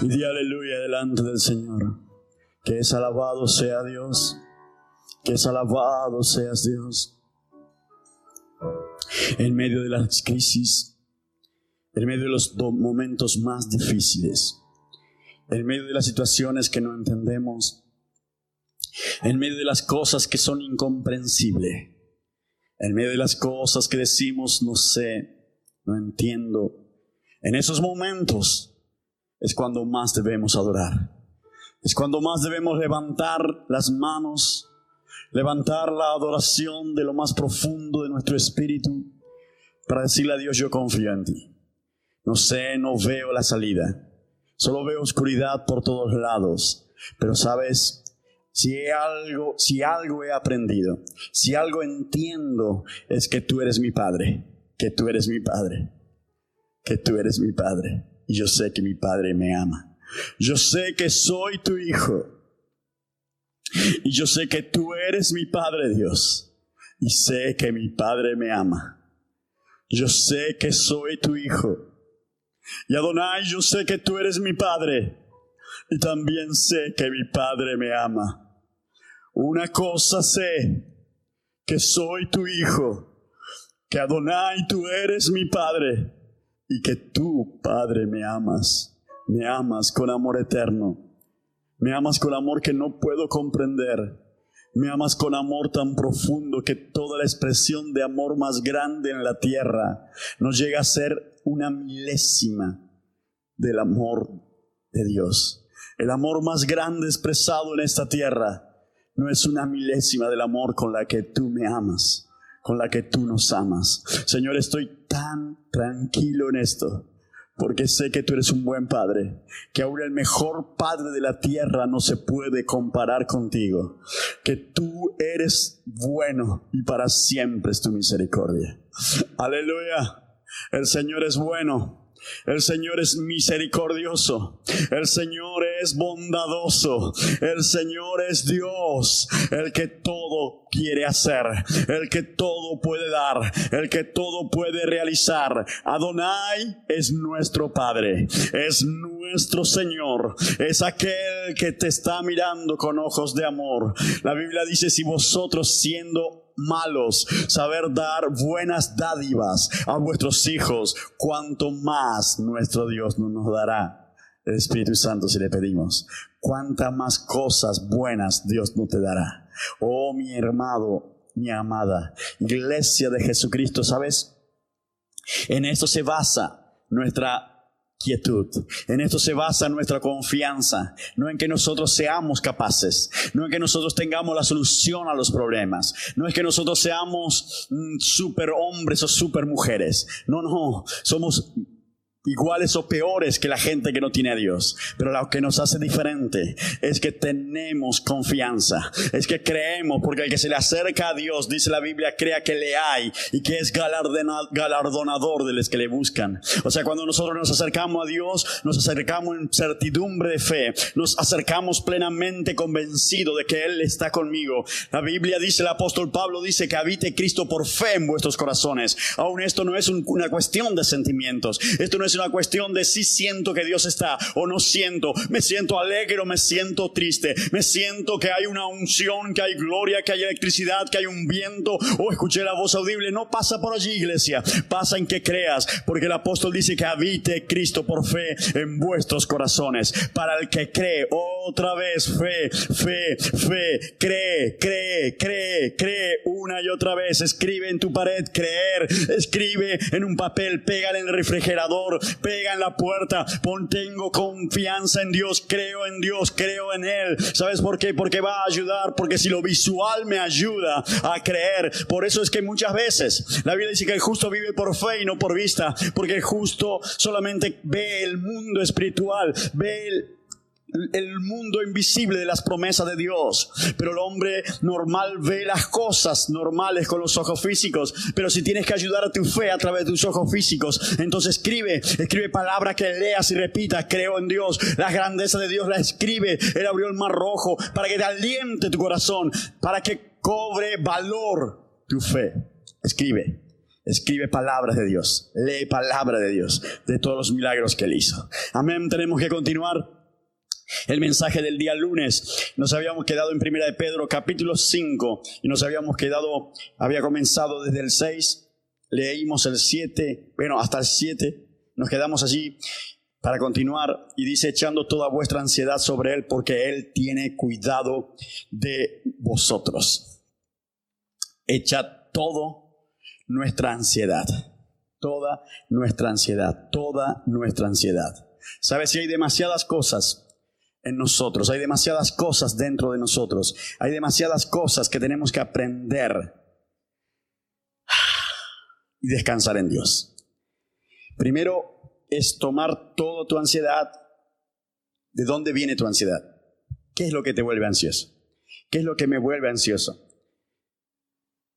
Y di aleluya delante del Señor. Que es alabado sea Dios. Que es alabado seas Dios. En medio de las crisis, en medio de los momentos más difíciles, en medio de las situaciones que no entendemos, en medio de las cosas que son incomprensibles, en medio de las cosas que decimos no sé, no entiendo, en esos momentos es cuando más debemos adorar. Es cuando más debemos levantar las manos, levantar la adoración de lo más profundo de nuestro espíritu para decirle a Dios, yo confío en ti. No sé, no veo la salida. Solo veo oscuridad por todos lados. Pero sabes, si algo, si algo he aprendido, si algo entiendo, es que tú eres mi Padre, que tú eres mi Padre, que tú eres mi Padre. Yo sé que mi Padre me ama. Yo sé que soy tu Hijo. Y yo sé que tú eres mi Padre Dios. Y sé que mi Padre me ama. Yo sé que soy tu Hijo. Y Adonai, yo sé que tú eres mi Padre. Y también sé que mi Padre me ama. Una cosa sé, que soy tu Hijo. Que Adonai, tú eres mi Padre y que tú, Padre, me amas, me amas con amor eterno, me amas con amor que no puedo comprender, me amas con amor tan profundo que toda la expresión de amor más grande en la tierra nos llega a ser una milésima del amor de Dios. El amor más grande expresado en esta tierra no es una milésima del amor con la que tú me amas con la que tú nos amas. Señor, estoy tan tranquilo en esto, porque sé que tú eres un buen padre, que aún el mejor padre de la tierra no se puede comparar contigo, que tú eres bueno y para siempre es tu misericordia. Aleluya, el Señor es bueno el Señor es misericordioso. El Señor es bondadoso. El Señor es Dios, el que todo quiere hacer, el que todo puede dar, el que todo puede realizar. Adonai es nuestro Padre, es nuestro Señor, es aquel que te está mirando con ojos de amor. La Biblia dice, si vosotros siendo malos, saber dar buenas dádivas a vuestros hijos, cuanto más nuestro Dios no nos dará el Espíritu Santo si le pedimos. Cuántas más cosas buenas Dios no te dará. Oh mi hermano, mi amada, iglesia de Jesucristo, ¿sabes? En esto se basa nuestra quietud. En esto se basa nuestra confianza, no en que nosotros seamos capaces, no en que nosotros tengamos la solución a los problemas, no es que nosotros seamos mm, super hombres o super mujeres, no, no, somos iguales o peores que la gente que no tiene a Dios. Pero lo que nos hace diferente es que tenemos confianza, es que creemos, porque el que se le acerca a Dios, dice la Biblia, crea que le hay y que es galardonador de los que le buscan. O sea, cuando nosotros nos acercamos a Dios, nos acercamos en certidumbre de fe, nos acercamos plenamente convencido de que Él está conmigo. La Biblia dice, el apóstol Pablo dice que habite Cristo por fe en vuestros corazones. Aún esto no es una cuestión de sentimientos, esto no es una cuestión de si siento que Dios está o no siento. Me siento alegre o me siento triste. Me siento que hay una unción, que hay gloria, que hay electricidad, que hay un viento o escuché la voz audible. No pasa por allí, iglesia. Pasa en que creas, porque el apóstol dice que habite Cristo por fe en vuestros corazones. Para el que cree, otra vez fe, fe, fe, cree, cree, cree, cree una y otra vez. Escribe en tu pared, creer. Escribe en un papel, pégale en el refrigerador, pega en la puerta, pon, tengo confianza en Dios, creo en Dios, creo en Él. ¿Sabes por qué? Porque va a ayudar, porque si lo visual me ayuda a creer, por eso es que muchas veces la Biblia dice que el justo vive por fe y no por vista, porque el justo solamente ve el mundo espiritual, ve el, el mundo invisible de las promesas de Dios. Pero el hombre normal ve las cosas normales con los ojos físicos. Pero si tienes que ayudar a tu fe a través de tus ojos físicos, entonces escribe, escribe palabras que leas y repitas. Creo en Dios. La grandeza de Dios la escribe. Él abrió el mar rojo para que te aliente tu corazón, para que cobre valor tu fe. Escribe. Escribe palabras de Dios, lee palabra de Dios, de todos los milagros que Él hizo. Amén, tenemos que continuar. El mensaje del día lunes, nos habíamos quedado en Primera de Pedro capítulo 5 y nos habíamos quedado, había comenzado desde el 6, leímos el 7, bueno, hasta el 7, nos quedamos allí para continuar y dice echando toda vuestra ansiedad sobre Él porque Él tiene cuidado de vosotros. Echa todo nuestra ansiedad, toda nuestra ansiedad, toda nuestra ansiedad. ¿Sabes si hay demasiadas cosas en nosotros, hay demasiadas cosas dentro de nosotros, hay demasiadas cosas que tenemos que aprender y descansar en Dios. Primero es tomar toda tu ansiedad. ¿De dónde viene tu ansiedad? ¿Qué es lo que te vuelve ansioso? ¿Qué es lo que me vuelve ansioso?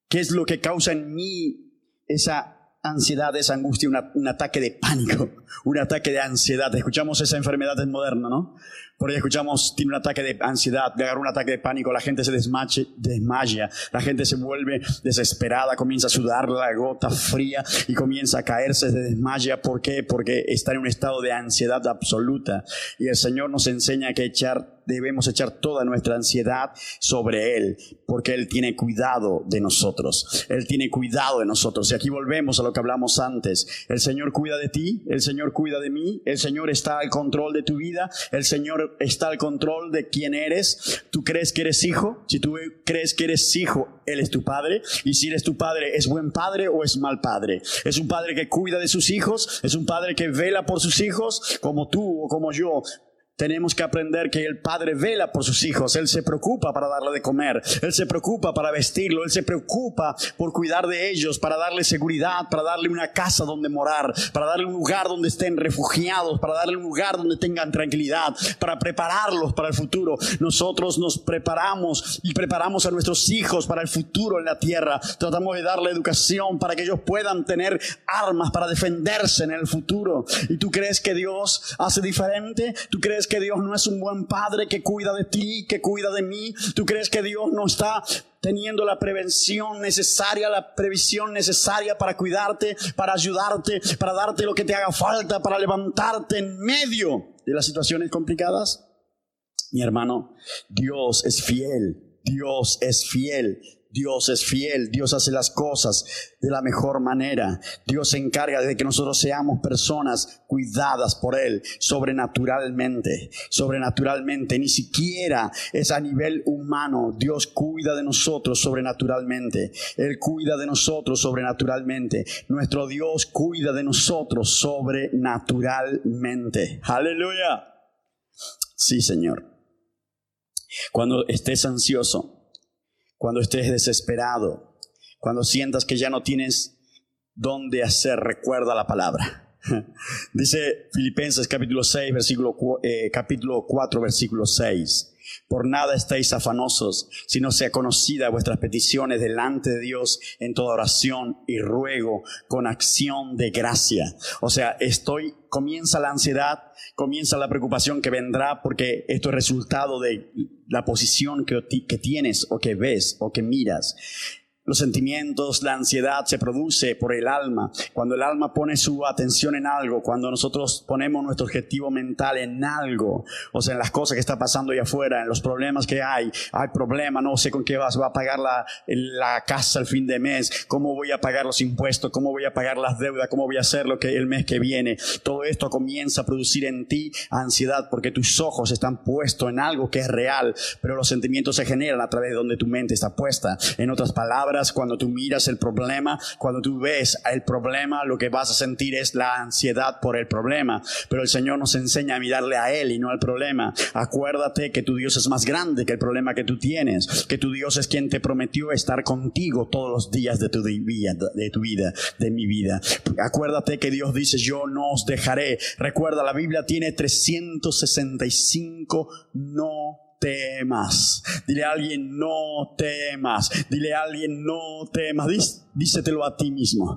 ¿Qué es lo que causa en mí esa ansiedad, esa angustia, un ataque de pánico, un ataque de ansiedad? Escuchamos esa enfermedad en moderna, ¿no? Por ahí escuchamos, tiene un ataque de ansiedad, le agarra un ataque de pánico, la gente se desmaya, la gente se vuelve desesperada, comienza a sudar la gota fría y comienza a caerse, se desmaya. ¿Por qué? Porque está en un estado de ansiedad absoluta. Y el Señor nos enseña que echar debemos echar toda nuestra ansiedad sobre Él, porque Él tiene cuidado de nosotros. Él tiene cuidado de nosotros. Y aquí volvemos a lo que hablamos antes. El Señor cuida de ti, el Señor cuida de mí, el Señor está al control de tu vida, el Señor está al control de quién eres. ¿Tú crees que eres hijo? Si tú crees que eres hijo, Él es tu padre. Y si eres tu padre, ¿es buen padre o es mal padre? ¿Es un padre que cuida de sus hijos? ¿Es un padre que vela por sus hijos? Como tú o como yo. Tenemos que aprender que el Padre vela por sus hijos, Él se preocupa para darle de comer, Él se preocupa para vestirlo, Él se preocupa por cuidar de ellos, para darle seguridad, para darle una casa donde morar, para darle un lugar donde estén refugiados, para darle un lugar donde tengan tranquilidad, para prepararlos para el futuro. Nosotros nos preparamos y preparamos a nuestros hijos para el futuro en la tierra. Tratamos de darle educación para que ellos puedan tener armas para defenderse en el futuro. ¿Y tú crees que Dios hace diferente? ¿Tú crees que Dios no es un buen padre que cuida de ti, que cuida de mí? ¿Tú crees que Dios no está teniendo la prevención necesaria, la previsión necesaria para cuidarte, para ayudarte, para darte lo que te haga falta, para levantarte en medio de las situaciones complicadas? Mi hermano, Dios es fiel, Dios es fiel. Dios es fiel, Dios hace las cosas de la mejor manera. Dios se encarga de que nosotros seamos personas cuidadas por Él sobrenaturalmente, sobrenaturalmente. Ni siquiera es a nivel humano. Dios cuida de nosotros sobrenaturalmente. Él cuida de nosotros sobrenaturalmente. Nuestro Dios cuida de nosotros sobrenaturalmente. Aleluya. Sí, Señor. Cuando estés ansioso, cuando estés desesperado, cuando sientas que ya no tienes dónde hacer, recuerda la palabra. Dice Filipenses capítulo 6, versículo, eh, capítulo 4, versículo 6. Por nada estéis afanosos, sino sea conocida vuestras peticiones delante de Dios en toda oración y ruego con acción de gracia. O sea, estoy, comienza la ansiedad, comienza la preocupación que vendrá porque esto es resultado de la posición que tienes o que ves o que miras. Los sentimientos, la ansiedad se produce por el alma. Cuando el alma pone su atención en algo, cuando nosotros ponemos nuestro objetivo mental en algo, o sea, en las cosas que está pasando ahí afuera, en los problemas que hay, hay problema, no sé con qué vas, va a pagar la, la casa al fin de mes, cómo voy a pagar los impuestos, cómo voy a pagar las deudas, cómo voy a hacer lo que el mes que viene. Todo esto comienza a producir en ti ansiedad porque tus ojos están puestos en algo que es real, pero los sentimientos se generan a través de donde tu mente está puesta. En otras palabras, cuando tú miras el problema, cuando tú ves el problema, lo que vas a sentir es la ansiedad por el problema. Pero el Señor nos enseña a mirarle a Él y no al problema. Acuérdate que tu Dios es más grande que el problema que tú tienes, que tu Dios es quien te prometió estar contigo todos los días de tu vida, de tu vida, de mi vida. Acuérdate que Dios dice, yo no os dejaré. Recuerda, la Biblia tiene 365 no temas. Dile a alguien, no temas. Dile a alguien, no temas. dísetelo a ti mismo.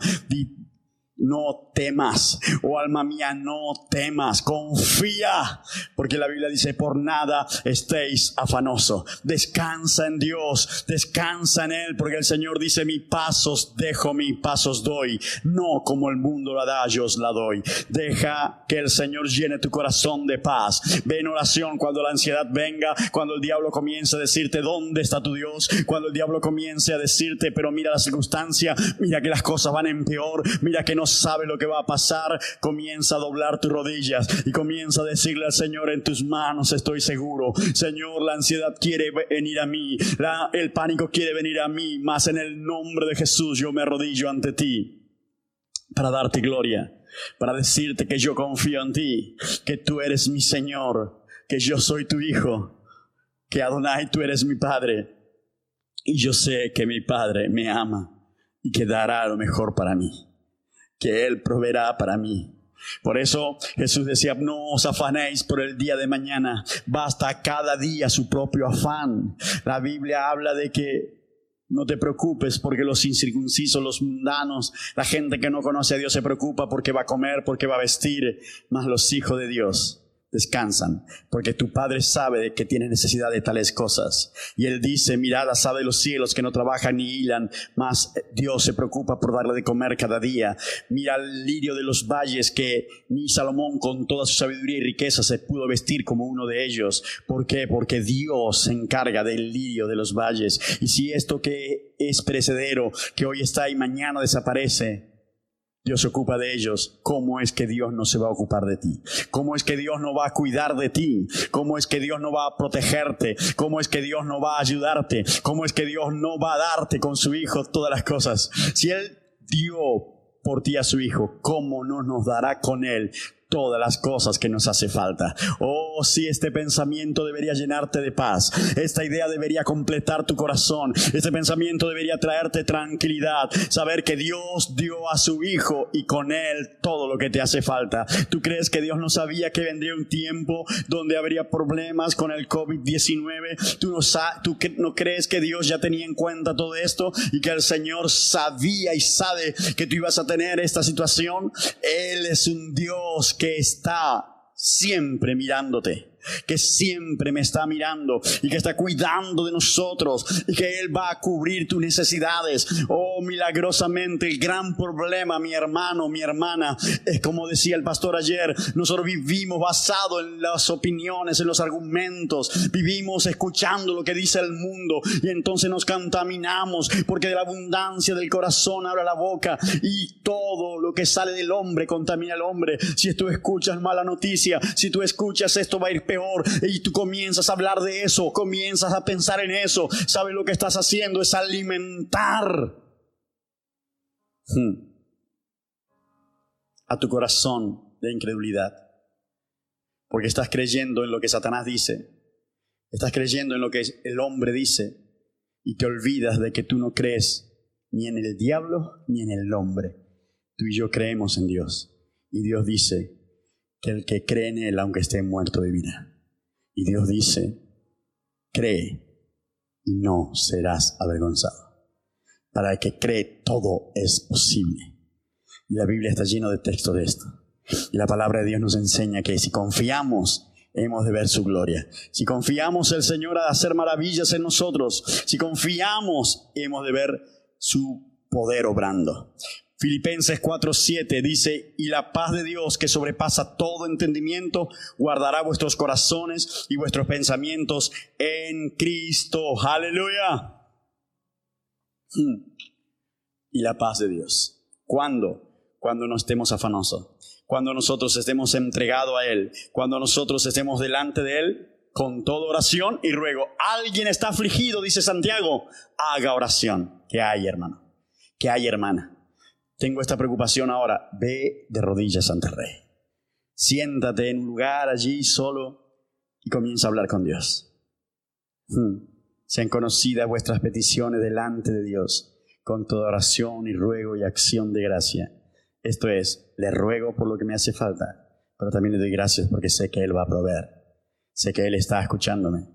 No temas, oh alma mía, no temas, confía, porque la Biblia dice, por nada estéis afanoso, descansa en Dios, descansa en Él, porque el Señor dice, mi pasos dejo, mi pasos doy, no como el mundo la da, yo os la doy. Deja que el Señor llene tu corazón de paz. Ve en oración cuando la ansiedad venga, cuando el diablo comience a decirte, ¿dónde está tu Dios? Cuando el diablo comience a decirte, pero mira la circunstancia, mira que las cosas van en peor, mira que no sabe lo que va a pasar, comienza a doblar tus rodillas y comienza a decirle al Señor, en tus manos estoy seguro. Señor, la ansiedad quiere venir a mí, el pánico quiere venir a mí, mas en el nombre de Jesús yo me arrodillo ante ti para darte gloria, para decirte que yo confío en ti, que tú eres mi Señor, que yo soy tu Hijo, que Adonai tú eres mi Padre. Y yo sé que mi Padre me ama y que dará lo mejor para mí que Él proveerá para mí. Por eso Jesús decía, no os afanéis por el día de mañana, basta cada día su propio afán. La Biblia habla de que no te preocupes porque los incircuncisos, los mundanos, la gente que no conoce a Dios se preocupa porque va a comer, porque va a vestir, más los hijos de Dios descansan, porque tu Padre sabe que tiene necesidad de tales cosas. Y Él dice, mirada sabe los cielos que no trabajan ni hilan, mas Dios se preocupa por darle de comer cada día. Mira el lirio de los valles que ni Salomón con toda su sabiduría y riqueza se pudo vestir como uno de ellos. ¿Por qué? Porque Dios se encarga del lirio de los valles. Y si esto que es perecedero, que hoy está y mañana desaparece, Dios se ocupa de ellos. ¿Cómo es que Dios no se va a ocupar de ti? ¿Cómo es que Dios no va a cuidar de ti? ¿Cómo es que Dios no va a protegerte? ¿Cómo es que Dios no va a ayudarte? ¿Cómo es que Dios no va a darte con su Hijo todas las cosas? Si Él dio por ti a su Hijo, ¿cómo no nos dará con Él todas las cosas que nos hace falta. Oh, si este pensamiento debería llenarte de paz. Esta idea debería completar tu corazón. Este pensamiento debería traerte tranquilidad. Saber que Dios dio a su Hijo y con Él todo lo que te hace falta. ¿Tú crees que Dios no sabía que vendría un tiempo donde habría problemas con el COVID-19? ¿Tú no, ¿Tú no crees que Dios ya tenía en cuenta todo esto y que el Señor sabía y sabe que tú ibas a tener esta situación? Él es un Dios que está siempre mirándote que siempre me está mirando y que está cuidando de nosotros y que Él va a cubrir tus necesidades. Oh, milagrosamente, el gran problema, mi hermano, mi hermana, es como decía el pastor ayer, nosotros vivimos basado en las opiniones, en los argumentos, vivimos escuchando lo que dice el mundo y entonces nos contaminamos porque de la abundancia del corazón abre la boca y todo lo que sale del hombre contamina al hombre. Si tú escuchas mala noticia, si tú escuchas esto va a ir peor. Y tú comienzas a hablar de eso, comienzas a pensar en eso. ¿Sabes lo que estás haciendo? Es alimentar hmm, a tu corazón de incredulidad. Porque estás creyendo en lo que Satanás dice. Estás creyendo en lo que el hombre dice. Y te olvidas de que tú no crees ni en el diablo ni en el hombre. Tú y yo creemos en Dios. Y Dios dice, que el que cree en Él, aunque esté muerto, vivirá. Y Dios dice, cree y no serás avergonzado. Para el que cree, todo es posible. Y la Biblia está llena de textos de esto. Y la palabra de Dios nos enseña que si confiamos, hemos de ver su gloria. Si confiamos el Señor a hacer maravillas en nosotros, si confiamos, hemos de ver su poder obrando. Filipenses 4:7 dice, y la paz de Dios que sobrepasa todo entendimiento, guardará vuestros corazones y vuestros pensamientos en Cristo. Aleluya. Hmm. Y la paz de Dios. ¿Cuándo? Cuando no estemos afanosos. Cuando nosotros estemos entregados a Él. Cuando nosotros estemos delante de Él con toda oración y ruego. Alguien está afligido, dice Santiago. Haga oración. ¿Qué hay, hermano? ¿Qué hay, hermana? Tengo esta preocupación ahora, ve de rodillas ante el rey. Siéntate en un lugar allí solo y comienza a hablar con Dios. Hmm. Sean conocidas vuestras peticiones delante de Dios con toda oración y ruego y acción de gracia. Esto es, le ruego por lo que me hace falta, pero también le doy gracias porque sé que Él va a proveer. Sé que Él está escuchándome.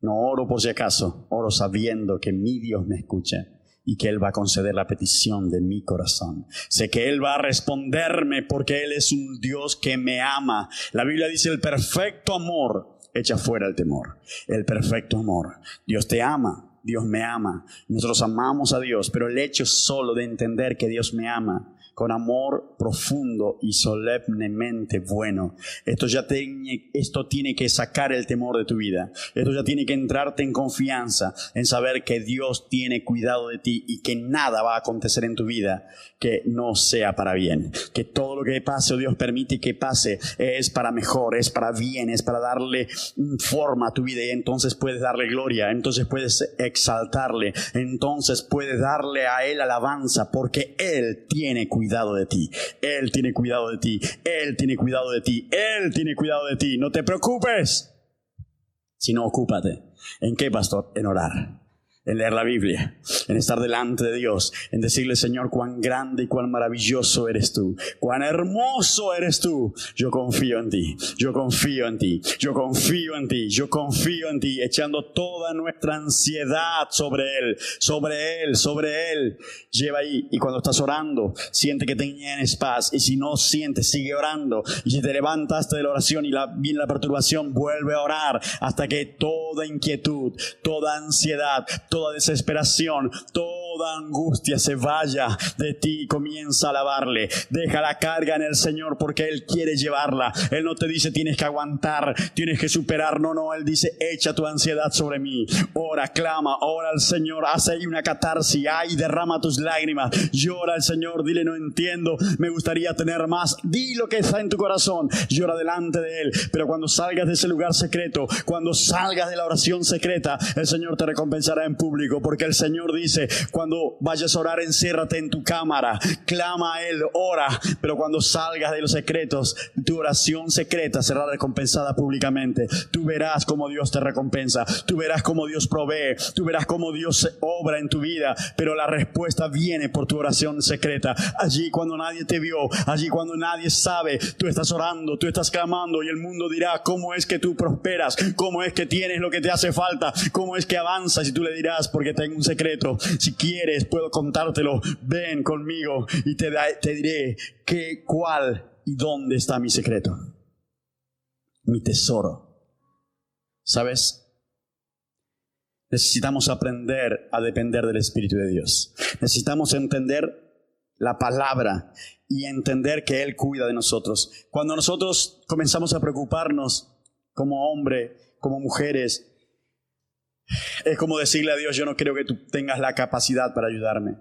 No oro por si acaso, oro sabiendo que mi Dios me escucha y que Él va a conceder la petición de mi corazón. Sé que Él va a responderme porque Él es un Dios que me ama. La Biblia dice el perfecto amor echa fuera el temor. El perfecto amor. Dios te ama. Dios me ama. Nosotros amamos a Dios, pero el hecho solo de entender que Dios me ama con amor profundo y solemnemente bueno. Esto ya tiene, esto tiene que sacar el temor de tu vida. Esto ya tiene que entrarte en confianza, en saber que Dios tiene cuidado de ti y que nada va a acontecer en tu vida que no sea para bien. Que todo lo que pase o Dios permite que pase es para mejor, es para bien, es para darle forma a tu vida y entonces puedes darle gloria, entonces puedes exaltarle, entonces puedes darle a Él alabanza porque Él tiene cuidado cuidado de ti. Él tiene cuidado de ti. Él tiene cuidado de ti. Él tiene cuidado de ti. No te preocupes, sino ocúpate. ¿En qué, pastor? En orar en leer la Biblia, en estar delante de Dios, en decirle, Señor, cuán grande y cuán maravilloso eres tú, cuán hermoso eres tú. Yo confío en ti, yo confío en ti, yo confío en ti, yo confío en ti, echando toda nuestra ansiedad sobre Él, sobre Él, sobre Él. Lleva ahí y cuando estás orando, siente que tienes paz y si no sientes, sigue orando. Y si te levantaste de la oración y la, viene la perturbación, vuelve a orar hasta que toda inquietud, toda ansiedad, toda desesperación, toda angustia se vaya de ti comienza a alabarle. Deja la carga en el Señor porque Él quiere llevarla. Él no te dice tienes que aguantar, tienes que superar. No, no, Él dice echa tu ansiedad sobre mí. Ora, clama, ora al Señor. Hace ahí una catarsis, ay, derrama tus lágrimas. Llora al Señor, dile no entiendo, me gustaría tener más. Di lo que está en tu corazón. Llora delante de Él. Pero cuando salgas de ese lugar secreto, cuando salgas de la oración secreta, el Señor te recompensará en público, porque el Señor dice, cuando vayas a orar, enciérrate en tu cámara, clama a Él, ora, pero cuando salgas de los secretos, tu oración secreta será recompensada públicamente. Tú verás cómo Dios te recompensa, tú verás cómo Dios provee, tú verás cómo Dios obra en tu vida, pero la respuesta viene por tu oración secreta. Allí cuando nadie te vio, allí cuando nadie sabe, tú estás orando, tú estás clamando y el mundo dirá, ¿cómo es que tú prosperas? ¿Cómo es que tienes lo que te hace falta? ¿Cómo es que avanzas? Y tú le dirás, porque tengo un secreto. Si quieres, puedo contártelo. Ven conmigo y te, diré qué, cuál y dónde está mi secreto. Mi tesoro. ¿Sabes? Necesitamos aprender a depender del Espíritu de Dios. Necesitamos entender la palabra y entender que Él cuida de nosotros. Cuando nosotros comenzamos a preocuparnos como hombre, como mujeres, es como decirle a Dios, yo no creo que tú tengas la capacidad para ayudarme.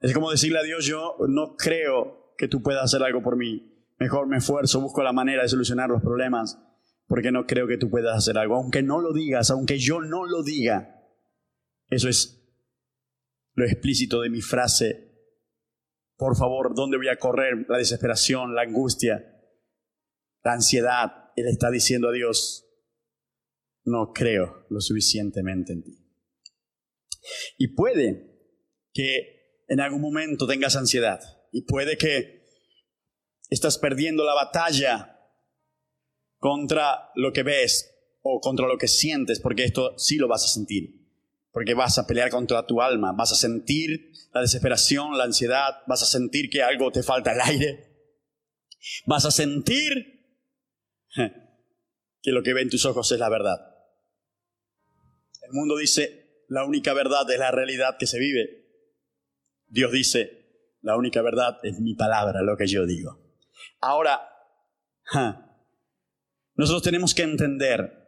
Es como decirle a Dios, yo no creo que tú puedas hacer algo por mí. Mejor me esfuerzo, busco la manera de solucionar los problemas, porque no creo que tú puedas hacer algo. Aunque no lo digas, aunque yo no lo diga. Eso es lo explícito de mi frase. Por favor, ¿dónde voy a correr? La desesperación, la angustia, la ansiedad. Él está diciendo a Dios, no creo lo suficientemente en ti. Y puede que en algún momento tengas ansiedad y puede que estás perdiendo la batalla contra lo que ves o contra lo que sientes, porque esto sí lo vas a sentir, porque vas a pelear contra tu alma, vas a sentir la desesperación, la ansiedad, vas a sentir que algo te falta el aire, vas a sentir que lo que ven tus ojos es la verdad. El mundo dice, la única verdad es la realidad que se vive. Dios dice, la única verdad es mi palabra, lo que yo digo. Ahora, nosotros tenemos que entender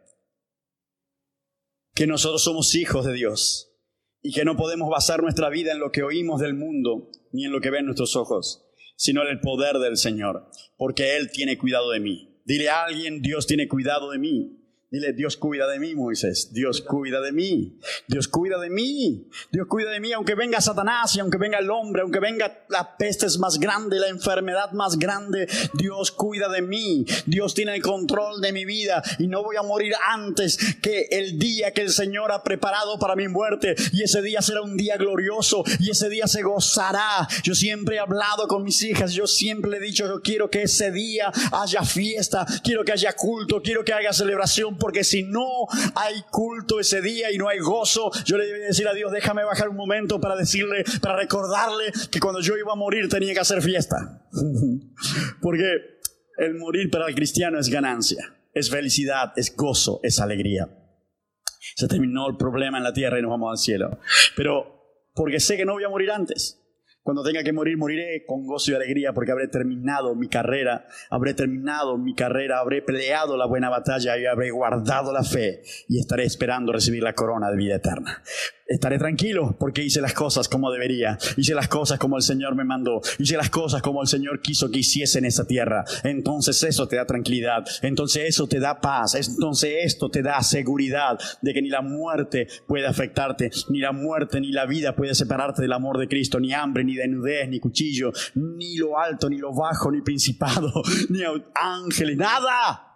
que nosotros somos hijos de Dios y que no podemos basar nuestra vida en lo que oímos del mundo ni en lo que ven nuestros ojos, sino en el poder del Señor, porque Él tiene cuidado de mí. Dile a alguien, Dios tiene cuidado de mí. Dile, Dios cuida de mí, Moisés. Dios cuida de mí. Dios cuida de mí. Dios cuida de mí, aunque venga Satanás y aunque venga el hombre, aunque venga la peste es más grande, la enfermedad más grande. Dios cuida de mí. Dios tiene el control de mi vida y no voy a morir antes que el día que el Señor ha preparado para mi muerte. Y ese día será un día glorioso y ese día se gozará. Yo siempre he hablado con mis hijas. Yo siempre he dicho, yo quiero que ese día haya fiesta, quiero que haya culto, quiero que haya celebración porque si no hay culto ese día y no hay gozo, yo le debía decir a Dios, déjame bajar un momento para decirle, para recordarle que cuando yo iba a morir tenía que hacer fiesta. porque el morir para el cristiano es ganancia, es felicidad, es gozo, es alegría. Se terminó el problema en la tierra y nos vamos al cielo. Pero porque sé que no voy a morir antes. Cuando tenga que morir, moriré con gozo y alegría porque habré terminado mi carrera, habré terminado mi carrera, habré peleado la buena batalla y habré guardado la fe y estaré esperando recibir la corona de vida eterna. Estaré tranquilo porque hice las cosas como debería, hice las cosas como el Señor me mandó, hice las cosas como el Señor quiso que hiciese en esa tierra. Entonces eso te da tranquilidad, entonces eso te da paz, entonces esto te da seguridad de que ni la muerte puede afectarte, ni la muerte ni la vida puede separarte del amor de Cristo, ni hambre, ni desnudez, ni cuchillo, ni lo alto, ni lo bajo, ni principado, ni ángeles, nada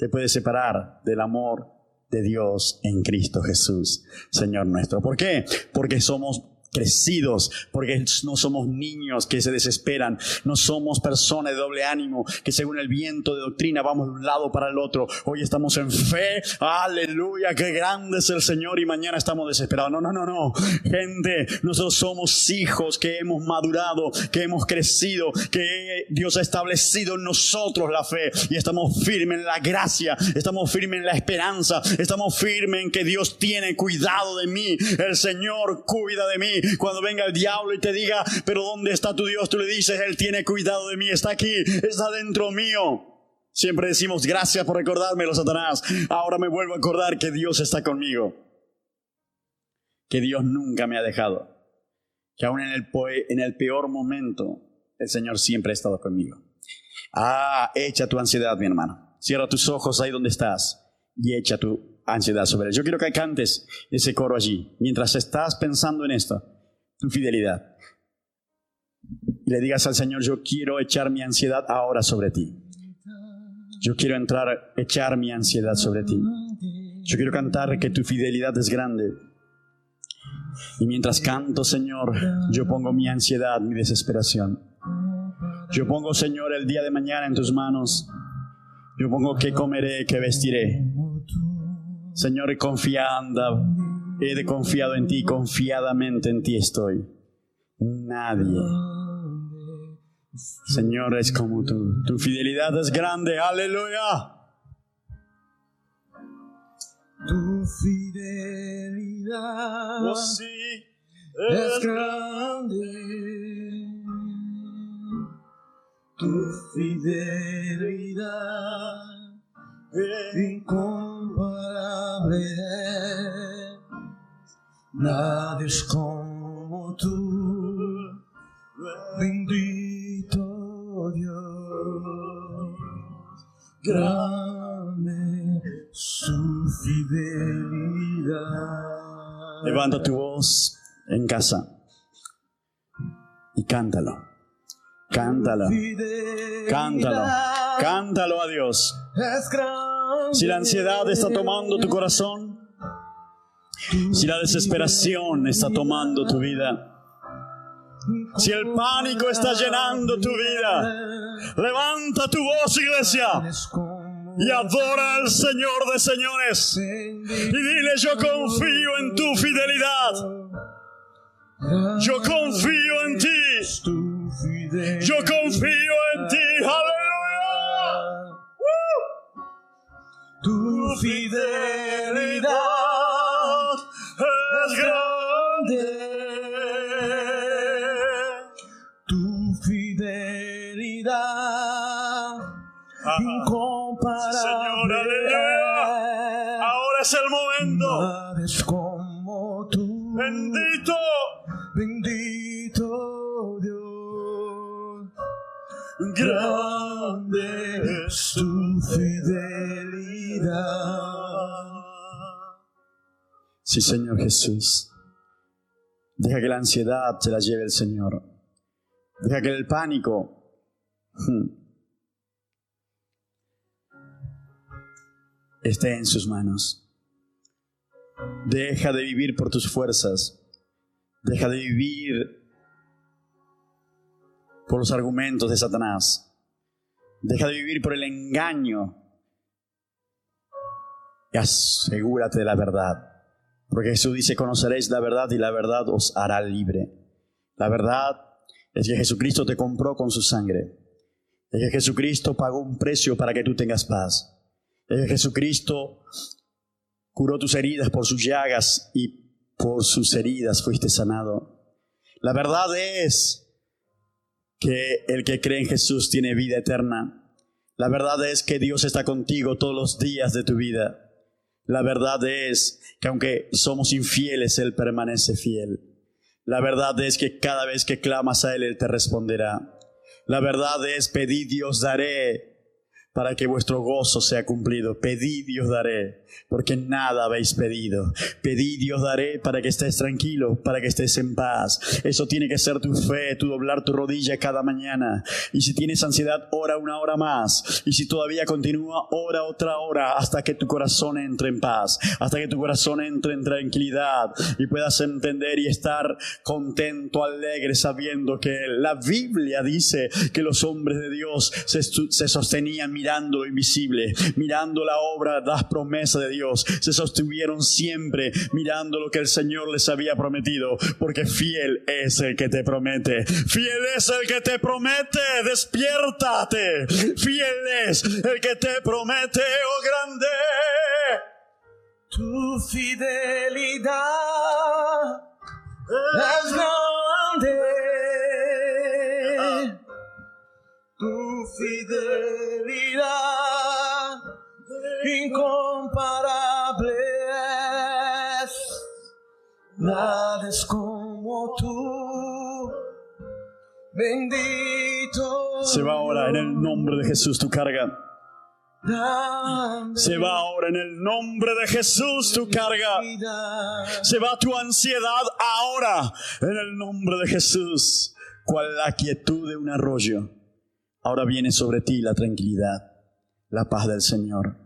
te puede separar del amor de Dios en Cristo Jesús, Señor nuestro. ¿Por qué? Porque somos crecidos, porque no somos niños que se desesperan, no somos personas de doble ánimo, que según el viento de doctrina vamos de un lado para el otro. Hoy estamos en fe, aleluya, qué grande es el Señor y mañana estamos desesperados. No, no, no, no. Gente, nosotros somos hijos que hemos madurado, que hemos crecido, que Dios ha establecido en nosotros la fe y estamos firmes en la gracia, estamos firmes en la esperanza, estamos firmes en que Dios tiene cuidado de mí, el Señor cuida de mí cuando venga el diablo y te diga, pero ¿dónde está tu Dios? Tú le dices, Él tiene cuidado de mí, está aquí, está dentro mío. Siempre decimos, gracias por recordármelo, Satanás. Ahora me vuelvo a acordar que Dios está conmigo. Que Dios nunca me ha dejado. Que aún en el, peor momento, el Señor siempre ha estado conmigo. Ah, echa tu ansiedad, mi hermano. Cierra tus ojos ahí donde estás y echa tu ansiedad sobre él. Yo quiero que cantes ese coro allí, mientras estás pensando en esto, tu fidelidad. Y le digas al Señor, yo quiero echar mi ansiedad ahora sobre ti. Yo quiero entrar, echar mi ansiedad sobre ti. Yo quiero cantar que tu fidelidad es grande. Y mientras canto, Señor, yo pongo mi ansiedad, mi desesperación. Yo pongo, Señor, el día de mañana en tus manos. Yo pongo qué comeré, qué vestiré. Señor, confiando, he confiado en ti, confiadamente en ti estoy. Nadie. Señor, es como tú. Tu fidelidad es grande. Aleluya. Tu fidelidad oh, sí, es grande. Tu fidelidad incomparable. Nadie es como tú, bendito Dios, grande su fidelidad. Levanta tu voz en casa y cántalo. Cántalo. Cántalo. Cántalo a Dios. Si la ansiedad está tomando tu corazón, si la desesperación está tomando tu vida, si el pánico está llenando tu vida, levanta tu voz, iglesia, y adora al Señor de señores. Y dile, yo confío en tu fidelidad. Yo confío en ti. Yo confío en ti. Tu fidelidad es grande. Tu fidelidad incomparable. Señor, aleluya. Ahora es el momento. Grande es tu fidelidad. Sí, Señor Jesús. Deja que la ansiedad se la lleve el Señor. Deja que el pánico hmm, esté en sus manos. Deja de vivir por tus fuerzas. Deja de vivir por los argumentos de Satanás. Deja de vivir por el engaño y asegúrate de la verdad. Porque Jesús dice, conoceréis la verdad y la verdad os hará libre. La verdad es que Jesucristo te compró con su sangre. Es que Jesucristo pagó un precio para que tú tengas paz. Es que Jesucristo curó tus heridas por sus llagas y por sus heridas fuiste sanado. La verdad es que el que cree en Jesús tiene vida eterna. La verdad es que Dios está contigo todos los días de tu vida. La verdad es que aunque somos infieles, Él permanece fiel. La verdad es que cada vez que clamas a Él, Él te responderá. La verdad es, pedid Dios daré para que vuestro gozo sea cumplido. Pedid y os daré, porque nada habéis pedido. Pedid y os daré para que estés tranquilo, para que estés en paz. Eso tiene que ser tu fe, tu doblar tu rodilla cada mañana. Y si tienes ansiedad, ora una hora más. Y si todavía continúa, ora otra hora hasta que tu corazón entre en paz, hasta que tu corazón entre en tranquilidad y puedas entender y estar contento, alegre, sabiendo que la Biblia dice que los hombres de Dios se, se sostenían mirando lo invisible, mirando la obra, las promesas de Dios. Se sostuvieron siempre mirando lo que el Señor les había prometido, porque fiel es el que te promete. Fiel es el que te promete, despiértate. Fiel es el que te promete, oh grande. Tu fidelidad es grande. Fidelidad incomparable es. Nada es como tú. Bendito. Se va ahora en el nombre de Jesús tu carga. Se va ahora en el nombre de Jesús tu carga. Se va tu ansiedad ahora en el nombre de Jesús. Cual la quietud de un arroyo. Ahora viene sobre ti la tranquilidad, la paz del Señor.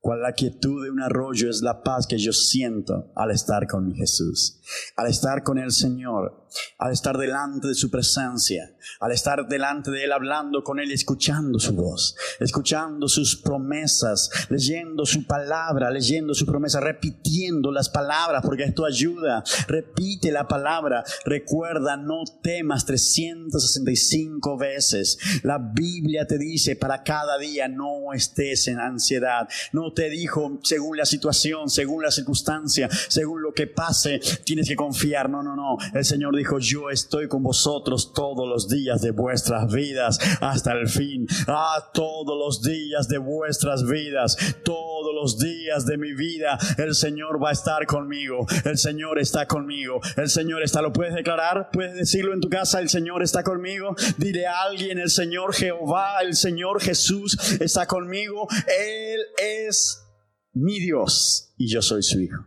Cual la quietud de un arroyo es la paz que yo siento al estar con mi Jesús, al estar con el Señor, al estar delante de su presencia, al estar delante de Él hablando con Él, escuchando su voz, escuchando sus promesas, leyendo su palabra, leyendo su promesa, repitiendo las palabras, porque esto ayuda. Repite la palabra, recuerda, no temas 365 veces. La Biblia te dice para cada día no estés en ansiedad. No te dijo según la situación, según la circunstancia, según lo que pase, tienes que confiar. No, no, no. El Señor dijo, yo estoy con vosotros todos los días de vuestras vidas hasta el fin. Ah, todos los días de vuestras vidas, todos los días de mi vida, el Señor va a estar conmigo. El Señor está conmigo. El Señor está. ¿Lo puedes declarar? ¿Puedes decirlo en tu casa? El Señor está conmigo. Dile a alguien, el Señor Jehová, el Señor Jesús está conmigo. Él es mi Dios y yo soy su hijo.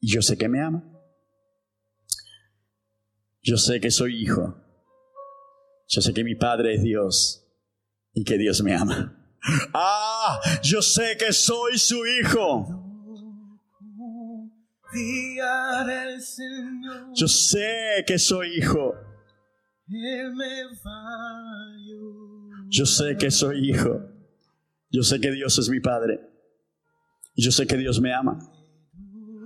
Y yo sé que me ama. Yo sé que soy hijo. Yo sé que mi Padre es Dios y que Dios me ama. Ah, yo sé que soy su hijo. Yo sé que soy hijo. Yo sé que soy hijo. Yo sé que Dios es mi Padre. Yo sé que Dios me ama.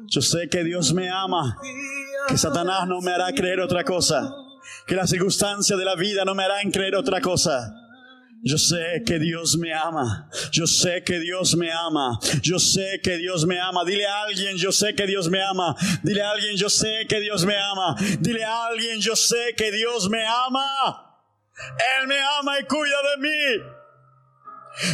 Yo sé que Dios me ama. Que Satanás no me hará creer otra cosa. Que la circunstancia de la vida no me harán creer otra cosa. Yo sé que Dios me ama. Yo sé que Dios me ama. Yo sé que Dios me ama. Dile a alguien, yo sé que Dios me ama. Dile a alguien, yo sé que Dios me ama. Dile a alguien, yo sé que Dios me ama. Él me ama y cuida de mí.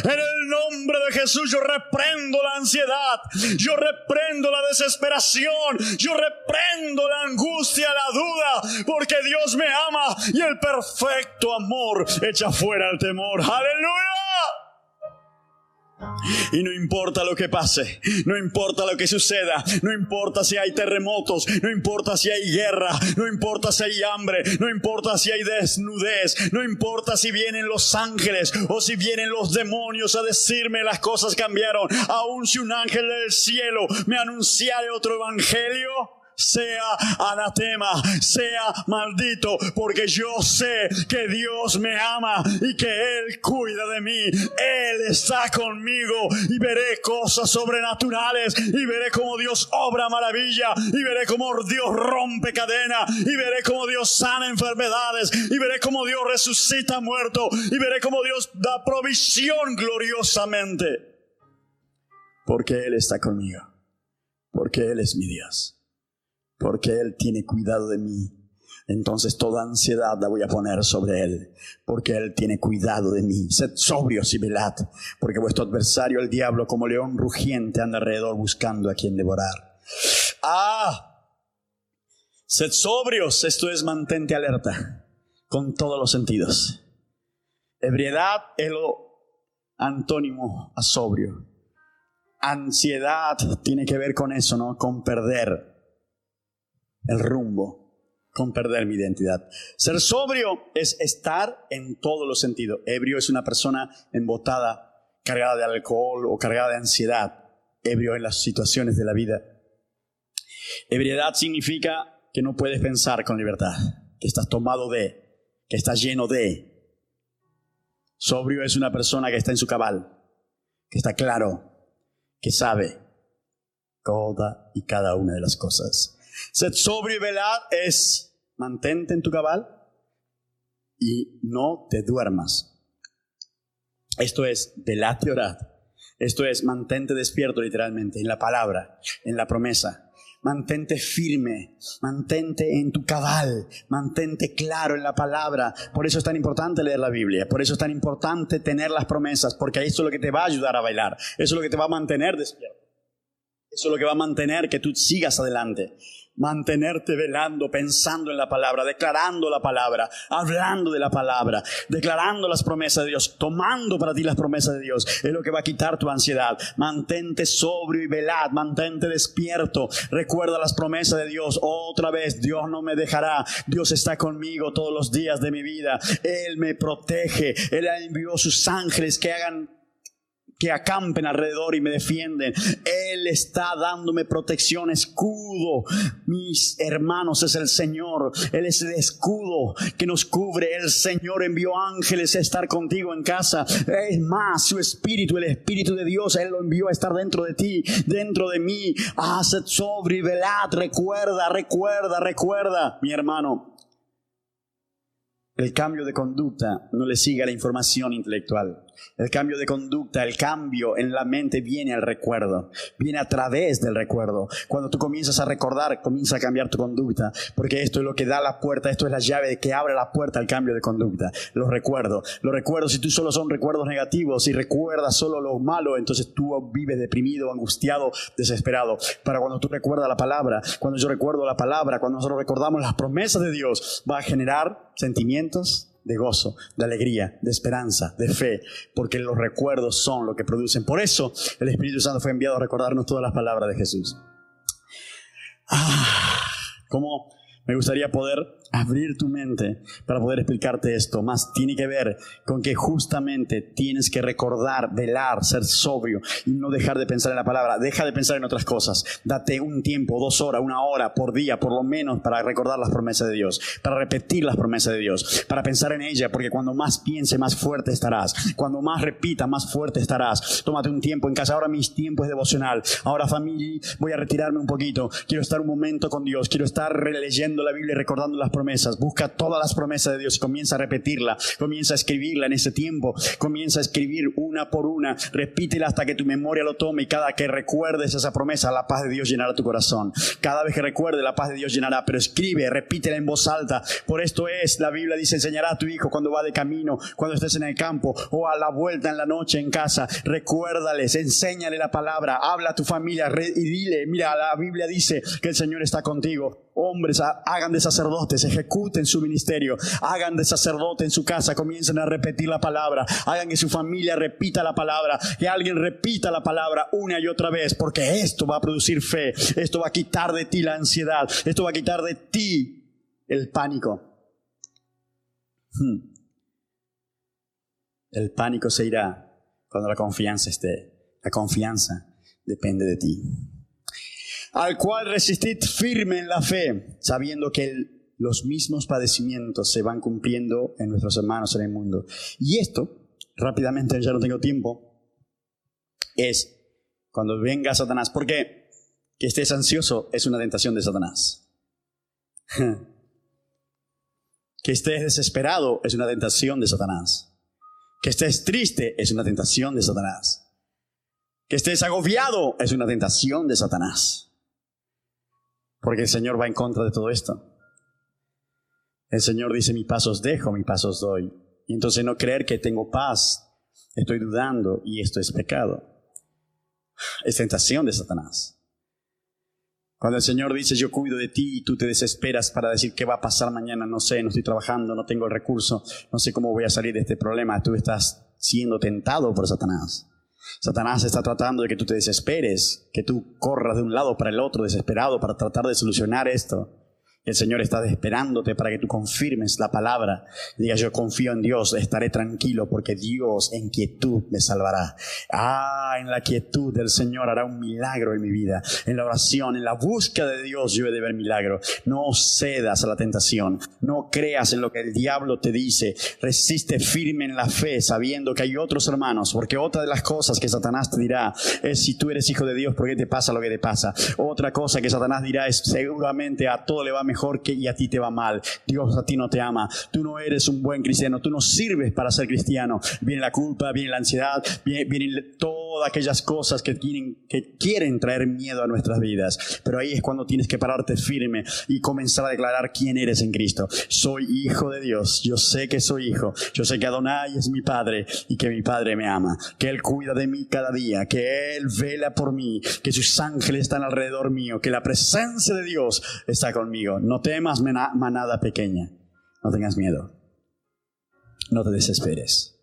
En el nombre de Jesús yo reprendo la ansiedad, yo reprendo la desesperación, yo reprendo la angustia, la duda, porque Dios me ama y el perfecto amor echa fuera el temor. Aleluya. Y no importa lo que pase, no importa lo que suceda, no importa si hay terremotos, no importa si hay guerra, no importa si hay hambre, no importa si hay desnudez, no importa si vienen los ángeles o si vienen los demonios a decirme las cosas cambiaron, aun si un ángel del cielo me anunciara otro evangelio, sea anatema, sea maldito, porque yo sé que Dios me ama y que Él cuida de mí. Él está conmigo y veré cosas sobrenaturales y veré cómo Dios obra maravilla y veré cómo Dios rompe cadena y veré cómo Dios sana enfermedades y veré cómo Dios resucita muerto y veré cómo Dios da provisión gloriosamente. Porque Él está conmigo, porque Él es mi Dios porque Él tiene cuidado de mí. Entonces toda ansiedad la voy a poner sobre Él, porque Él tiene cuidado de mí. Sed sobrios y velad, porque vuestro adversario, el diablo, como león rugiente, anda alrededor buscando a quien devorar. Ah, sed sobrios, esto es mantente alerta, con todos los sentidos. Ebriedad es lo antónimo a sobrio. Ansiedad tiene que ver con eso, ¿no? Con perder el rumbo con perder mi identidad. Ser sobrio es estar en todos los sentidos. Ebrio es una persona embotada, cargada de alcohol o cargada de ansiedad. Ebrio en las situaciones de la vida. Ebriedad significa que no puedes pensar con libertad, que estás tomado de, que estás lleno de. Sobrio es una persona que está en su cabal, que está claro, que sabe toda y cada una de las cosas. Sed sobrio y velad es mantente en tu cabal y no te duermas. Esto es velad y orad. Esto es mantente despierto literalmente en la palabra, en la promesa. Mantente firme, mantente en tu cabal, mantente claro en la palabra. Por eso es tan importante leer la Biblia, por eso es tan importante tener las promesas, porque eso es lo que te va a ayudar a bailar, eso es lo que te va a mantener despierto, eso es lo que va a mantener que tú sigas adelante mantenerte velando, pensando en la palabra, declarando la palabra, hablando de la palabra, declarando las promesas de Dios, tomando para ti las promesas de Dios, es lo que va a quitar tu ansiedad. Mantente sobrio y velad, mantente despierto, recuerda las promesas de Dios. Otra vez, Dios no me dejará, Dios está conmigo todos los días de mi vida, Él me protege, Él envió sus ángeles que hagan que acampen alrededor y me defienden. Él está dándome protección, escudo. Mis hermanos es el Señor. Él es el escudo que nos cubre. El Señor envió ángeles a estar contigo en casa. Es más, su espíritu, el espíritu de Dios, Él lo envió a estar dentro de ti, dentro de mí. Haced sobre y velad. Recuerda, recuerda, recuerda, mi hermano. El cambio de conducta no le sigue a la información intelectual. El cambio de conducta, el cambio en la mente viene al recuerdo, viene a través del recuerdo. Cuando tú comienzas a recordar, comienza a cambiar tu conducta, porque esto es lo que da la puerta, esto es la llave que abre la puerta al cambio de conducta. Los recuerdos, los recuerdos, si tú solo son recuerdos negativos y recuerdas solo lo malo, entonces tú vives deprimido, angustiado, desesperado. Pero cuando tú recuerdas la palabra, cuando yo recuerdo la palabra, cuando nosotros recordamos las promesas de Dios, va a generar sentimientos de gozo, de alegría, de esperanza, de fe, porque los recuerdos son lo que producen. Por eso el Espíritu Santo fue enviado a recordarnos todas las palabras de Jesús. Ah, ¿Cómo me gustaría poder abrir tu mente para poder explicarte esto. Más tiene que ver con que justamente tienes que recordar, velar, ser sobrio y no dejar de pensar en la palabra. Deja de pensar en otras cosas. Date un tiempo, dos horas, una hora por día, por lo menos, para recordar las promesas de Dios, para repetir las promesas de Dios, para pensar en ella, porque cuando más piense, más fuerte estarás. Cuando más repita, más fuerte estarás. Tómate un tiempo en casa. Ahora mis tiempos es devocional. Ahora familia, voy a retirarme un poquito. Quiero estar un momento con Dios. Quiero estar releyendo la Biblia y recordando las promesas. Busca todas las promesas de Dios comienza a repetirla. Comienza a escribirla en ese tiempo. Comienza a escribir una por una. Repítela hasta que tu memoria lo tome y cada que recuerdes esa promesa, la paz de Dios llenará tu corazón. Cada vez que recuerde, la paz de Dios llenará. Pero escribe, repítela en voz alta. Por esto es, la Biblia dice, enseñará a tu hijo cuando va de camino, cuando estés en el campo o a la vuelta en la noche en casa. Recuérdales, enséñale la palabra, habla a tu familia y dile, mira, la Biblia dice que el Señor está contigo hombres hagan de sacerdotes, ejecuten su ministerio, hagan de sacerdote en su casa, comiencen a repetir la palabra, hagan que su familia repita la palabra, que alguien repita la palabra una y otra vez, porque esto va a producir fe, esto va a quitar de ti la ansiedad, esto va a quitar de ti el pánico. Hmm. El pánico se irá cuando la confianza esté. La confianza depende de ti. Al cual resistid firme en la fe, sabiendo que los mismos padecimientos se van cumpliendo en nuestros hermanos en el mundo. Y esto, rápidamente, ya no tengo tiempo, es cuando venga Satanás. Porque que estés ansioso es una tentación de Satanás. Que estés desesperado es una tentación de Satanás. Que estés triste es una tentación de Satanás. Que estés agobiado es una tentación de Satanás. Porque el Señor va en contra de todo esto. El Señor dice, mi paso os dejo, mi paso os doy. Y entonces no creer que tengo paz, estoy dudando y esto es pecado. Es tentación de Satanás. Cuando el Señor dice, yo cuido de ti y tú te desesperas para decir qué va a pasar mañana, no sé, no estoy trabajando, no tengo el recurso, no sé cómo voy a salir de este problema, tú estás siendo tentado por Satanás. Satanás está tratando de que tú te desesperes, que tú corras de un lado para el otro desesperado para tratar de solucionar esto. El Señor está esperándote para que tú confirmes la palabra. Digas, yo confío en Dios, estaré tranquilo porque Dios en quietud me salvará. Ah, en la quietud del Señor hará un milagro en mi vida. En la oración, en la búsqueda de Dios yo he de ver milagro. No cedas a la tentación. No creas en lo que el diablo te dice. Resiste firme en la fe sabiendo que hay otros hermanos. Porque otra de las cosas que Satanás te dirá es si tú eres hijo de Dios, ¿por qué te pasa lo que te pasa? Otra cosa que Satanás dirá es seguramente a todo le va mejor que y a ti te va mal. Dios a ti no te ama. Tú no eres un buen cristiano. Tú no sirves para ser cristiano. Viene la culpa, viene la ansiedad, viene- vienen todas aquellas cosas que, tienen, que quieren traer miedo a nuestras vidas. Pero ahí es cuando tienes que pararte firme y comenzar a declarar quién eres en Cristo. Soy hijo de Dios. Yo sé que soy hijo. Yo sé que Adonai es mi Padre y que mi Padre me ama. Que Él cuida de mí cada día. Que Él vela por mí. Que sus ángeles están alrededor mío. Que la presencia de Dios está conmigo. No temas, manada pequeña. No tengas miedo. No te desesperes.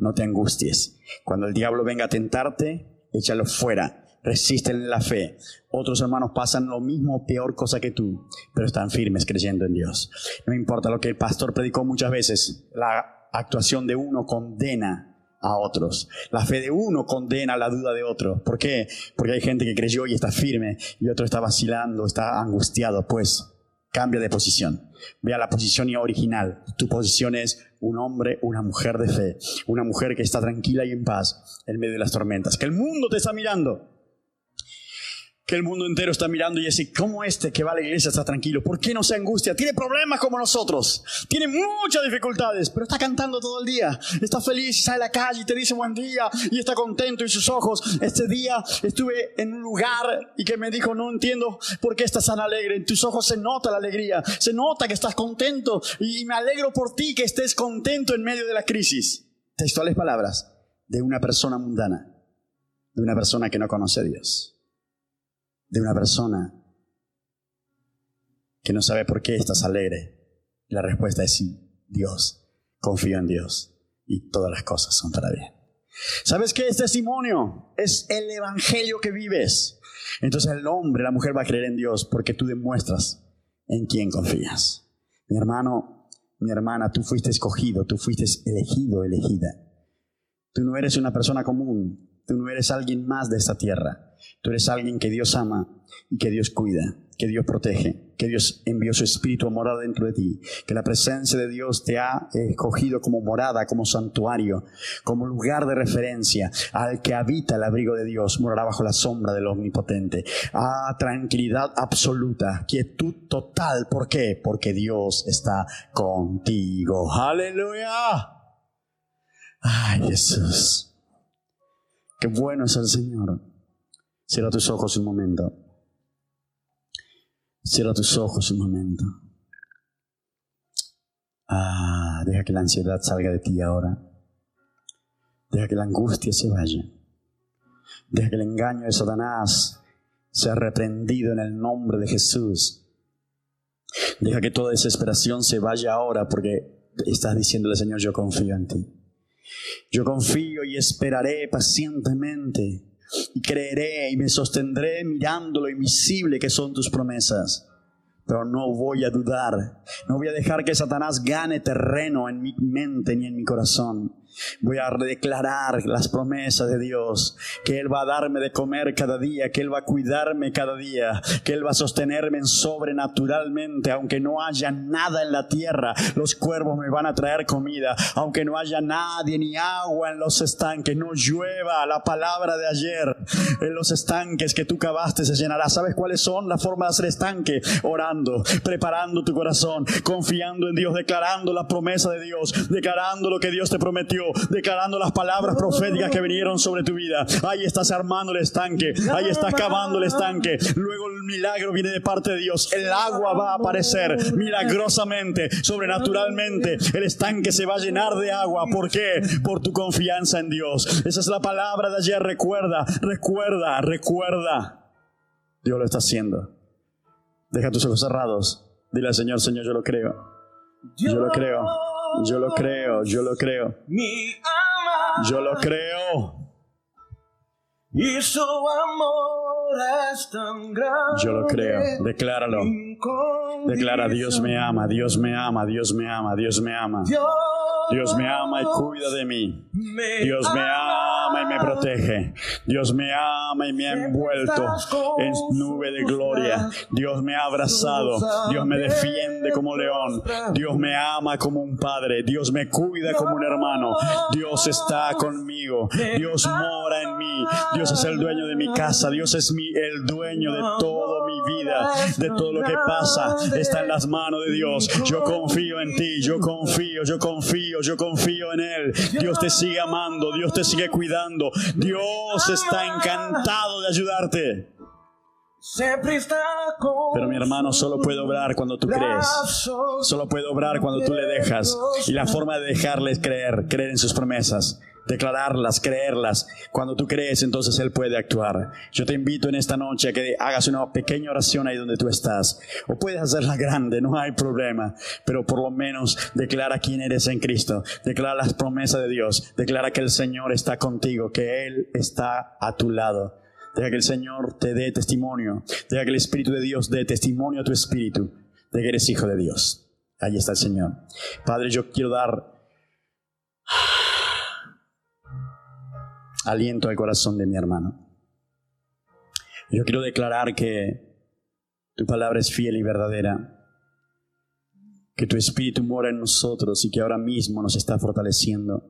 No te angusties. Cuando el diablo venga a tentarte, échalo fuera. Resisten en la fe. Otros hermanos pasan lo mismo peor cosa que tú, pero están firmes creyendo en Dios. No importa lo que el pastor predicó muchas veces, la actuación de uno condena a otros. La fe de uno condena la duda de otro. ¿Por qué? Porque hay gente que creyó y está firme y otro está vacilando, está angustiado. Pues cambia de posición. Ve a la posición original. Tu posición es un hombre, una mujer de fe, una mujer que está tranquila y en paz en medio de las tormentas. Que el mundo te está mirando. Que el mundo entero está mirando y dice, ¿cómo este que va a la iglesia está tranquilo? ¿Por qué no se angustia? Tiene problemas como nosotros. Tiene muchas dificultades, pero está cantando todo el día. Está feliz, sale a la calle y te dice buen día y está contento y sus ojos. Este día estuve en un lugar y que me dijo, no entiendo por qué estás tan alegre. En tus ojos se nota la alegría, se nota que estás contento y me alegro por ti que estés contento en medio de la crisis. Textuales palabras de una persona mundana, de una persona que no conoce a Dios de una persona que no sabe por qué estás alegre? La respuesta es sí, Dios. Confío en Dios y todas las cosas son para bien. ¿Sabes qué es testimonio? Es el evangelio que vives. Entonces el hombre, la mujer va a creer en Dios porque tú demuestras en quién confías. Mi hermano, mi hermana, tú fuiste escogido, tú fuiste elegido, elegida. Tú no eres una persona común, tú no eres alguien más de esta tierra. Tú eres alguien que Dios ama y que Dios cuida, que Dios protege, que Dios envió su espíritu a morar dentro de ti, que la presencia de Dios te ha escogido como morada, como santuario, como lugar de referencia al que habita el abrigo de Dios, morará bajo la sombra del Omnipotente. Ah, tranquilidad absoluta, quietud total. ¿Por qué? Porque Dios está contigo. Aleluya. Ay, Jesús. Qué bueno es el Señor. Cierra tus ojos un momento. Cierra tus ojos un momento. Ah, deja que la ansiedad salga de ti ahora. Deja que la angustia se vaya. Deja que el engaño de Satanás sea reprendido en el nombre de Jesús. Deja que toda desesperación se vaya ahora porque estás diciéndole, Señor, yo confío en ti. Yo confío y esperaré pacientemente y creeré y me sostendré mirando lo invisible que son tus promesas. Pero no voy a dudar, no voy a dejar que Satanás gane terreno en mi mente ni en mi corazón. Voy a declarar las promesas de Dios, que Él va a darme de comer cada día, que Él va a cuidarme cada día, que Él va a sostenerme sobrenaturalmente, aunque no haya nada en la tierra, los cuervos me van a traer comida, aunque no haya nadie ni agua en los estanques, no llueva la palabra de ayer, en los estanques que tú cavaste se llenará. ¿Sabes cuáles son las formas de hacer estanque? Orando, preparando tu corazón, confiando en Dios, declarando la promesa de Dios, declarando lo que Dios te prometió, declarando las palabras proféticas que vinieron sobre tu vida. Ahí estás armando el estanque, ahí estás cavando el estanque. Luego el milagro viene de parte de Dios. El agua va a aparecer milagrosamente, sobrenaturalmente. El estanque se va a llenar de agua. ¿Por qué? Por tu confianza en Dios. Esa es la palabra de ayer. Recuerda, recuerda, recuerda. Dios lo está haciendo. Deja tus ojos cerrados. Dile al Señor, Señor, yo lo creo. Yo lo creo. Yo lo creo. Yo lo creo. Mi ama. Yo lo creo. Y su amor. Yo lo creo. Decláralo. Declara, Dios me ama, Dios me ama, Dios me ama, Dios me ama. Dios me ama y cuida de mí. Dios me ama y me protege. Dios me ama y me ha envuelto en nube de gloria. Dios me ha abrazado. Dios me defiende como león. Dios me ama como un padre. Dios me cuida como un hermano. Dios está conmigo. Dios mora en mí. Dios es el dueño de mi casa. Dios es mi, el dueño de toda mi vida, de todo lo que pasa. Está en las manos de Dios. Yo confío en ti. Yo confío, yo confío, yo confío en Él. Dios te sigue amando. Dios te sigue cuidando. Dios está encantado de ayudarte. Pero mi hermano solo puede obrar cuando tú crees. Solo puede obrar cuando tú le dejas. Y la forma de dejarle es creer, creer en sus promesas, declararlas, creerlas. Cuando tú crees, entonces Él puede actuar. Yo te invito en esta noche a que hagas una pequeña oración ahí donde tú estás. O puedes hacerla grande, no hay problema. Pero por lo menos declara quién eres en Cristo. Declara las promesas de Dios. Declara que el Señor está contigo, que Él está a tu lado. Deja que el Señor te dé testimonio. Deja que el Espíritu de Dios dé testimonio a tu espíritu de que eres hijo de Dios. Ahí está el Señor. Padre, yo quiero dar aliento al corazón de mi hermano. Yo quiero declarar que tu palabra es fiel y verdadera, que tu espíritu mora en nosotros y que ahora mismo nos está fortaleciendo,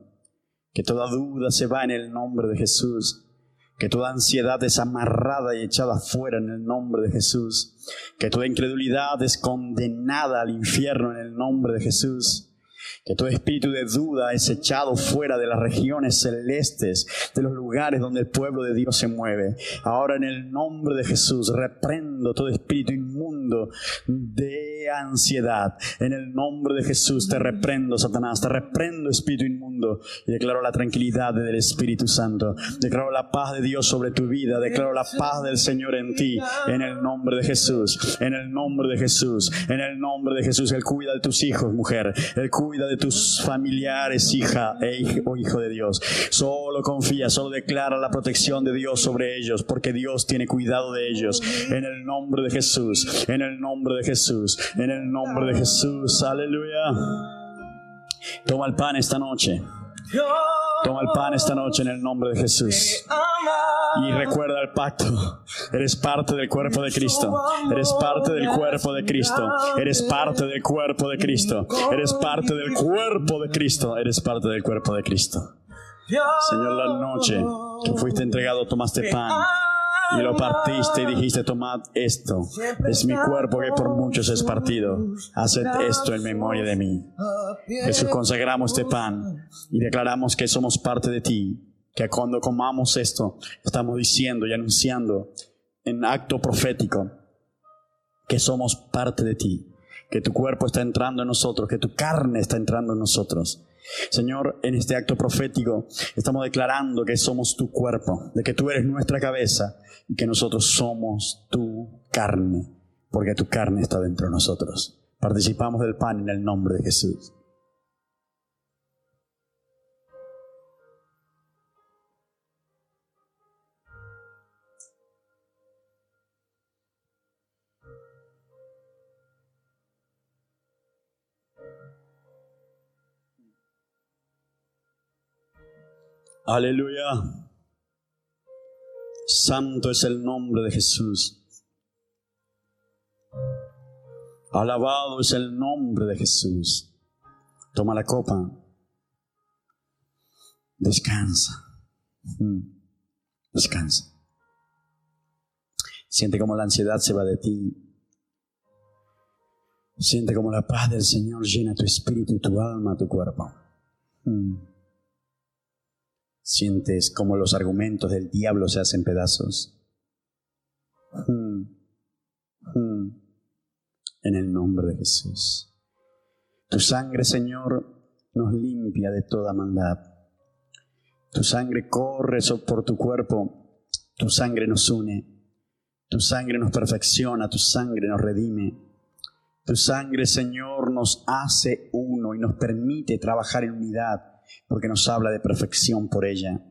que toda duda se va en el nombre de Jesús, que toda ansiedad es amarrada y echada fuera en el nombre de Jesús, que toda incredulidad es condenada al infierno en el nombre de Jesús que todo espíritu de duda es echado fuera de las regiones celestes, de los lugares donde el pueblo de Dios se mueve. Ahora en el nombre de Jesús reprendo todo espíritu inmundo de ansiedad. En el nombre de Jesús te reprendo, Satanás, te reprendo espíritu inmundo y declaro la tranquilidad del Espíritu Santo. Declaro la paz de Dios sobre tu vida, declaro la paz del Señor en ti, en el nombre de Jesús, en el nombre de Jesús, en el nombre de Jesús. Él cuida de tus hijos, mujer. Él cuida de tus familiares, hija e o hijo de Dios. Solo confía, solo declara la protección de Dios sobre ellos, porque Dios tiene cuidado de ellos. En el nombre de Jesús, en el nombre de Jesús, en el nombre de Jesús. Aleluya. Toma el pan esta noche. Toma el pan esta noche en el nombre de Jesús. Y recuerda el pacto. Eres parte del cuerpo de Cristo. Eres parte del cuerpo de Cristo. Eres parte del cuerpo de Cristo. Eres parte del cuerpo de Cristo. Eres parte del cuerpo de Cristo. Señor, la noche que fuiste entregado, tomaste pan y lo partiste y dijiste, tomad esto. Es mi cuerpo que por muchos es partido. Haced esto en memoria de mí. Jesús, consagramos este pan y declaramos que somos parte de ti. Que cuando comamos esto, estamos diciendo y anunciando en acto profético que somos parte de ti. Que tu cuerpo está entrando en nosotros, que tu carne está entrando en nosotros. Señor, en este acto profético estamos declarando que somos tu cuerpo, de que tú eres nuestra cabeza y que nosotros somos tu carne, porque tu carne está dentro de nosotros. Participamos del pan en el nombre de Jesús. Aleluya. Santo es el nombre de Jesús. Alabado es el nombre de Jesús. Toma la copa. Descansa. Mm. Descansa. Siente como la ansiedad se va de ti. Siente como la paz del Señor llena tu espíritu, tu alma, tu cuerpo. Mm. Sientes como los argumentos del diablo se hacen pedazos. Mm. Mm. En el nombre de Jesús. Tu sangre, Señor, nos limpia de toda maldad. Tu sangre corre por tu cuerpo. Tu sangre nos une. Tu sangre nos perfecciona. Tu sangre nos redime. Tu sangre, Señor, nos hace uno y nos permite trabajar en unidad porque nos habla de perfección por ella.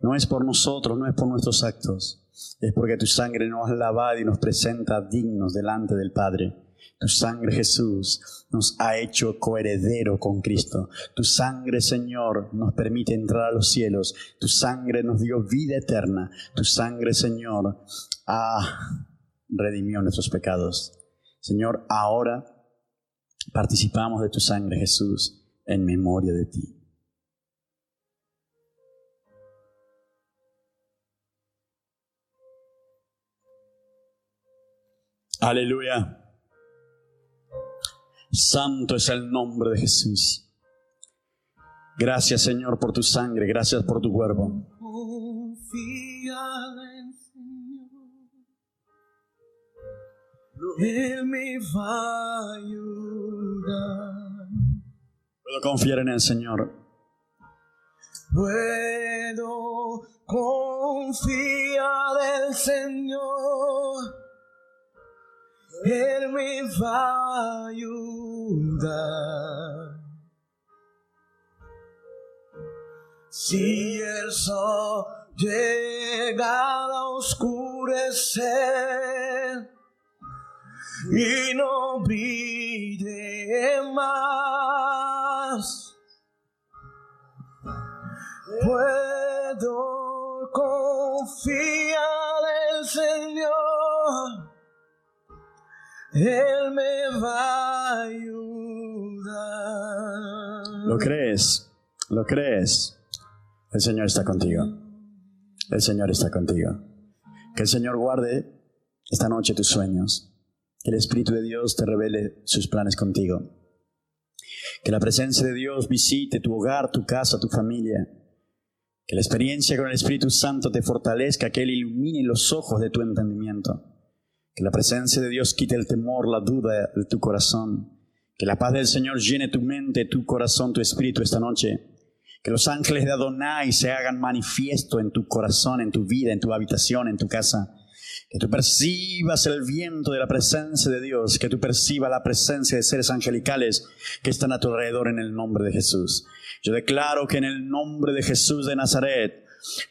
No es por nosotros, no es por nuestros actos, es porque tu sangre nos ha lavado y nos presenta dignos delante del Padre. Tu sangre, Jesús, nos ha hecho coheredero con Cristo. Tu sangre, Señor, nos permite entrar a los cielos. Tu sangre nos dio vida eterna. Tu sangre, Señor, ha redimido nuestros pecados. Señor, ahora participamos de tu sangre, Jesús, en memoria de ti. Aleluya. Santo es el nombre de Jesús. Gracias Señor por tu sangre, gracias por tu cuerpo. Él me va a ayudar. Puedo confiar en el Señor. Puedo confiar en el Señor. Él me va a ayudar. Si el sol llega a oscurecer, y no brille más. Puedo confiar en el Señor, Él me va a ayudar. ¿Lo crees? ¿Lo crees? El Señor está contigo. El Señor está contigo. Que el Señor guarde esta noche tus sueños que el Espíritu de Dios te revele sus planes contigo. Que la presencia de Dios visite tu hogar, tu casa, tu familia. Que la experiencia con el Espíritu Santo te fortalezca, que Él ilumine los ojos de tu entendimiento. Que la presencia de Dios quite el temor, la duda de tu corazón. Que la paz del Señor llene tu mente, tu corazón, tu espíritu esta noche. Que los ángeles de Adonai se hagan manifiesto en tu corazón, en tu vida, en tu habitación, en tu casa que tú percibas el viento de la presencia de Dios, que tú percibas la presencia de seres angelicales que están a tu alrededor en el nombre de Jesús. Yo declaro que en el nombre de Jesús de Nazaret,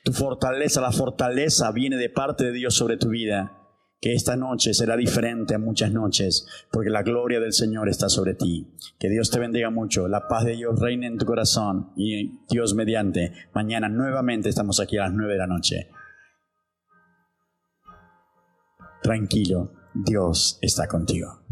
tu fortaleza, la fortaleza viene de parte de Dios sobre tu vida. Que esta noche será diferente a muchas noches, porque la gloria del Señor está sobre ti. Que Dios te bendiga mucho, la paz de Dios reine en tu corazón y Dios mediante. Mañana nuevamente estamos aquí a las nueve de la noche. Tranquilo, Dios está contigo.